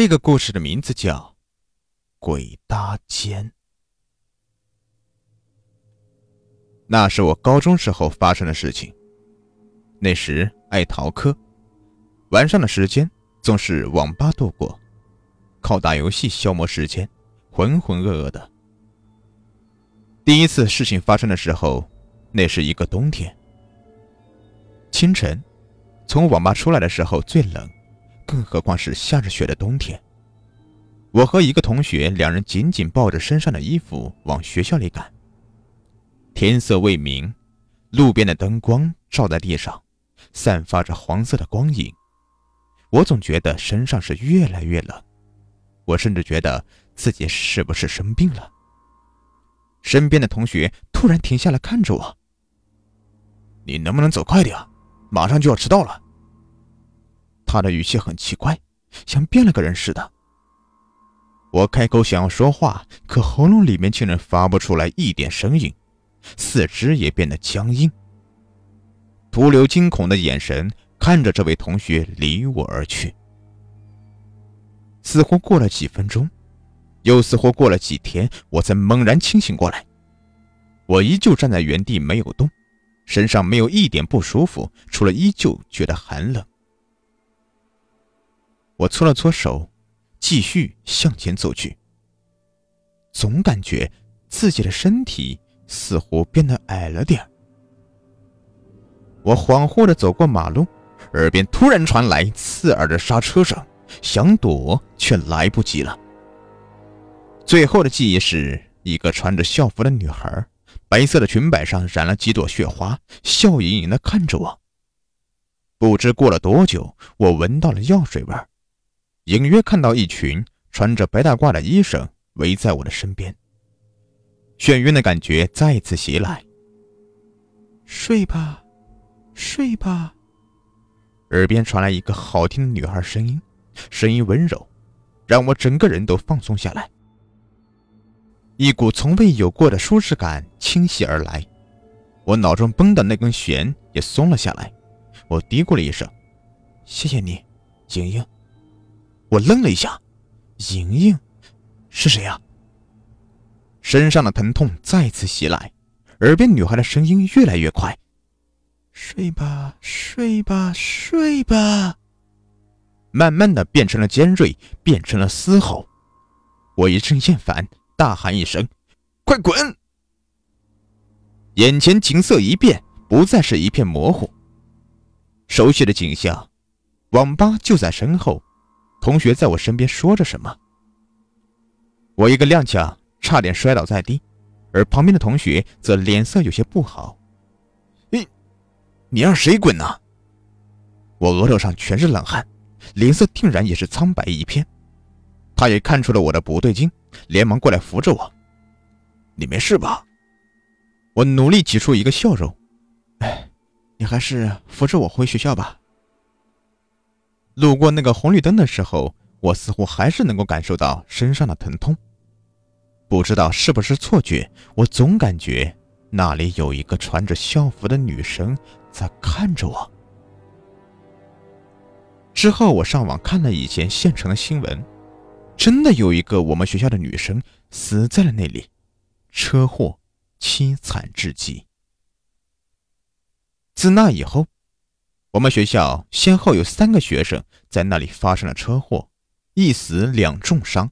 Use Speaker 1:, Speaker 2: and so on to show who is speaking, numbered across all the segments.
Speaker 1: 这个故事的名字叫《鬼搭肩》。那是我高中时候发生的事情。那时爱逃课，晚上的时间总是网吧度过，靠打游戏消磨时间，浑浑噩噩的。第一次事情发生的时候，那是一个冬天。清晨，从网吧出来的时候最冷，更何况是下着雪的冬天。我和一个同学两人紧紧抱着身上的衣服往学校里赶。天色未明，路边的灯光照在地上，散发着黄色的光影。我总觉得身上是越来越冷，我甚至觉得自己是不是生病了。身边的同学突然停下来看着我：“你能不能走快点？马上就要迟到了。”他的语气很奇怪，像变了个人似的。我开口想要说话，可喉咙里面竟然发不出来一点声音，四肢也变得僵硬。徒留惊恐的眼神看着这位同学离我而去。似乎过了几分钟，又似乎过了几天，我才猛然清醒过来。我依旧站在原地没有动，身上没有一点不舒服，除了依旧觉得寒冷。我搓了搓手。继续向前走去，总感觉自己的身体似乎变得矮了点我恍惚的走过马路，耳边突然传来刺耳的刹车声，想躲却来不及了。最后的记忆是一个穿着校服的女孩，白色的裙摆上染了几朵雪花，笑盈盈的看着我。不知过了多久，我闻到了药水味儿。隐约看到一群穿着白大褂的医生围在我的身边，眩晕的感觉再次袭来。睡吧，睡吧，耳边传来一个好听的女孩声音，声音温柔，让我整个人都放松下来。一股从未有过的舒适感倾袭而来，我脑中绷的那根弦也松了下来。我嘀咕了一声：“谢谢你，莹莹。”我愣了一下，莹莹，是谁呀？身上的疼痛再次袭来，耳边女孩的声音越来越快：“睡吧，睡吧，睡吧。”慢慢的变成了尖锐，变成了嘶吼。我一阵厌烦，大喊一声：“快滚！”眼前景色一变，不再是一片模糊。熟悉的景象，网吧就在身后。同学在我身边说着什么，我一个踉跄，差点摔倒在地，而旁边的同学则脸色有些不好。你，你让谁滚呢？我额头上全是冷汗，脸色定然也是苍白一片。他也看出了我的不对劲，连忙过来扶着我。你没事吧？我努力挤出一个笑容。哎，你还是扶着我回学校吧。路过那个红绿灯的时候，我似乎还是能够感受到身上的疼痛。不知道是不是错觉，我总感觉那里有一个穿着校服的女生在看着我。之后我上网看了以前县城的新闻，真的有一个我们学校的女生死在了那里，车祸，凄惨至极。自那以后。我们学校先后有三个学生在那里发生了车祸，一死两重伤。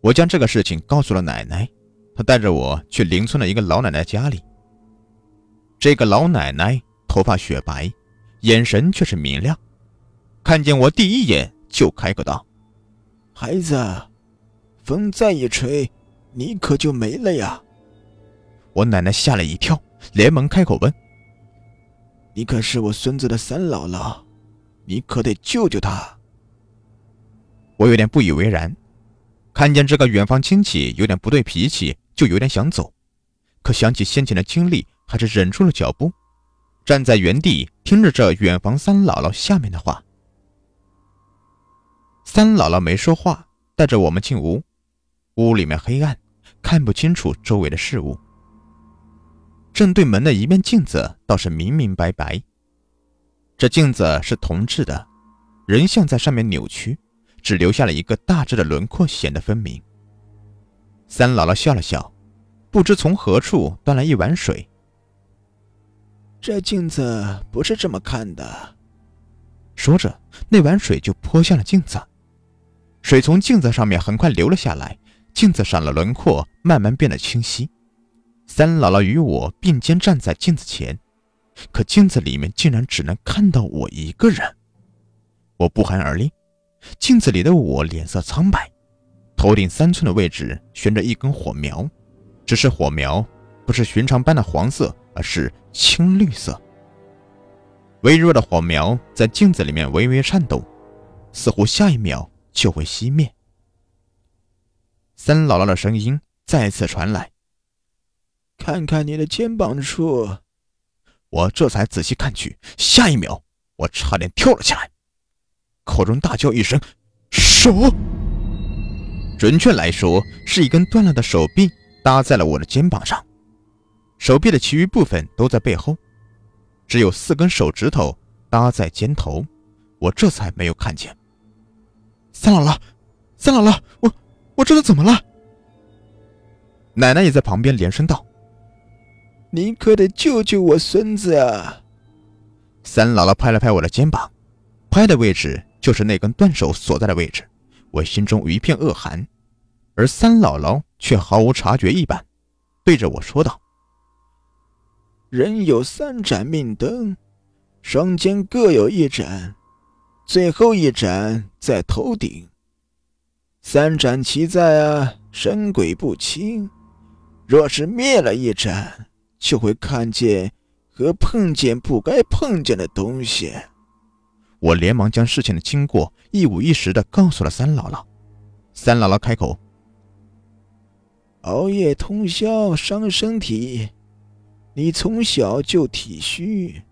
Speaker 1: 我将这个事情告诉了奶奶，她带着我去邻村的一个老奶奶家里。这个老奶奶头发雪白，眼神却是明亮，看见我第一眼就开口道：“
Speaker 2: 孩子，风再一吹，你可就没了呀！”
Speaker 1: 我奶奶吓了一跳，连忙开口问。
Speaker 2: 你可是我孙子的三姥姥，你可得救救他。
Speaker 1: 我有点不以为然，看见这个远房亲戚有点不对脾气，就有点想走，可想起先前的经历，还是忍住了脚步，站在原地听着这远房三姥姥下面的话。三姥姥没说话，带着我们进屋，屋里面黑暗，看不清楚周围的事物。正对门的一面镜子倒是明明白白，这镜子是铜制的，人像在上面扭曲，只留下了一个大致的轮廓，显得分明。三姥姥笑了笑，不知从何处端来一碗水。
Speaker 2: 这镜子不是这么看的。
Speaker 1: 说着，那碗水就泼向了镜子，水从镜子上面很快流了下来，镜子上的轮廓慢慢变得清晰。三姥姥与我并肩站在镜子前，可镜子里面竟然只能看到我一个人。我不寒而栗，镜子里的我脸色苍白，头顶三寸的位置悬着一根火苗，只是火苗不是寻常般的黄色，而是青绿色。微弱的火苗在镜子里面微微颤抖，似乎下一秒就会熄灭。三姥姥的声音再次传来：“
Speaker 2: 看看你的肩膀处。”
Speaker 1: 我这才仔细看去，下一秒我差点跳了起来，口中大叫一声：“手！”准确来说，是一根断了的手臂搭在了我的肩膀上，手臂的其余部分都在背后。只有四根手指头搭在肩头，我这才没有看见。三姥姥，三姥姥，我我这是怎么了？奶奶也在旁边连声道：“
Speaker 2: 你可得救救我孙子啊！”
Speaker 1: 三姥姥拍了拍我的肩膀，拍的位置就是那根断手所在的位置。我心中一片恶寒，而三姥姥却毫无察觉一般，对着我说道。
Speaker 2: 人有三盏命灯，双肩各有一盏，最后一盏在头顶。三盏齐在啊，神鬼不侵。若是灭了一盏，就会看见和碰见不该碰见的东西。
Speaker 1: 我连忙将事情的经过一五一十的告诉了三姥姥。三姥姥开口：“
Speaker 2: 熬夜通宵伤身体。”你从小就体虚，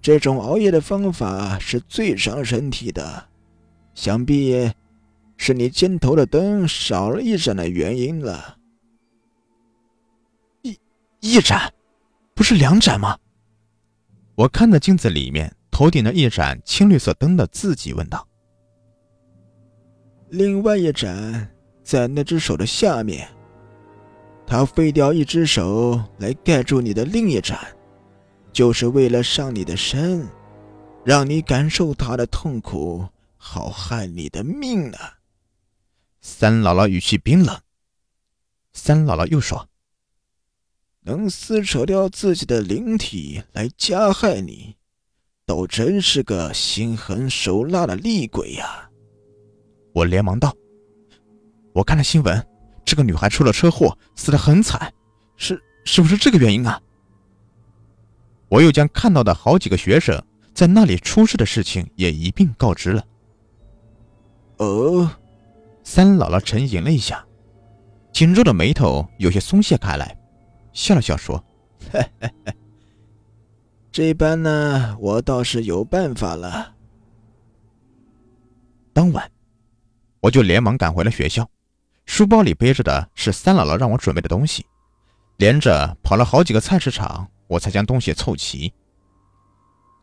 Speaker 2: 这种熬夜的方法是最伤身体的，想必是你肩头的灯少了一盏的原因了。
Speaker 1: 一一盏，不是两盏吗？我看着镜子里面头顶的一盏青绿色灯的自己问道：“
Speaker 2: 另外一盏在那只手的下面。”他废掉一只手来盖住你的另一盏，就是为了上你的身，让你感受他的痛苦，好害你的命呢。
Speaker 1: 三姥姥语气冰冷。三姥姥又说：“
Speaker 2: 能撕扯掉自己的灵体来加害你，倒真是个心狠手辣的厉鬼呀！”
Speaker 1: 我连忙道：“我看了新闻。”这个女孩出了车祸，死得很惨，是是不是这个原因啊？我又将看到的好几个学生在那里出事的事情也一并告知了。
Speaker 2: 哦，
Speaker 1: 三姥姥沉吟了一下，紧皱的眉头有些松懈开来，笑了笑说：“嘿嘿嘿，
Speaker 2: 这般呢，我倒是有办法了。”
Speaker 1: 当晚，我就连忙赶回了学校。书包里背着的是三姥姥让我准备的东西，连着跑了好几个菜市场，我才将东西凑齐。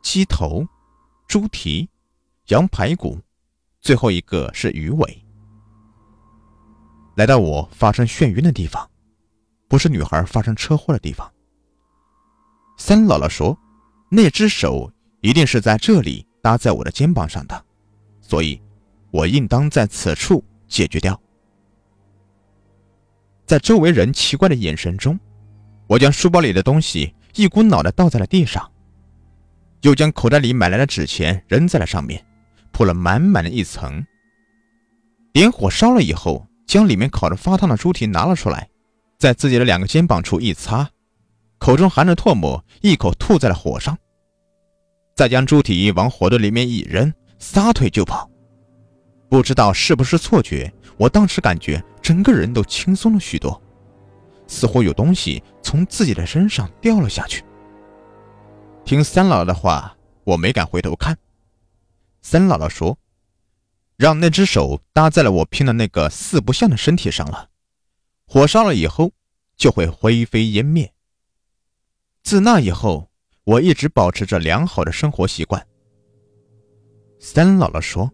Speaker 1: 鸡头、猪蹄、羊排骨，最后一个是鱼尾。来到我发生眩晕的地方，不是女孩发生车祸的地方。三姥姥说，那只手一定是在这里搭在我的肩膀上的，所以，我应当在此处解决掉。在周围人奇怪的眼神中，我将书包里的东西一股脑的倒在了地上，又将口袋里买来的纸钱扔在了上面，铺了满满的一层。点火烧了以后，将里面烤着发烫的猪蹄拿了出来，在自己的两个肩膀处一擦，口中含着唾沫，一口吐在了火上，再将猪蹄往火堆里面一扔，撒腿就跑。不知道是不是错觉，我当时感觉。整个人都轻松了许多，似乎有东西从自己的身上掉了下去。听三姥姥的话，我没敢回头看。三姥姥说：“让那只手搭在了我拼的那个四不像的身体上了，火烧了以后就会灰飞烟灭。自那以后，我一直保持着良好的生活习惯。三姥姥说：“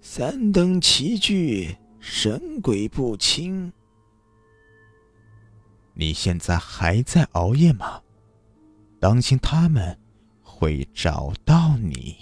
Speaker 2: 三灯齐聚，神鬼不侵。”
Speaker 1: 你现在还在熬夜吗？当心他们会找到你。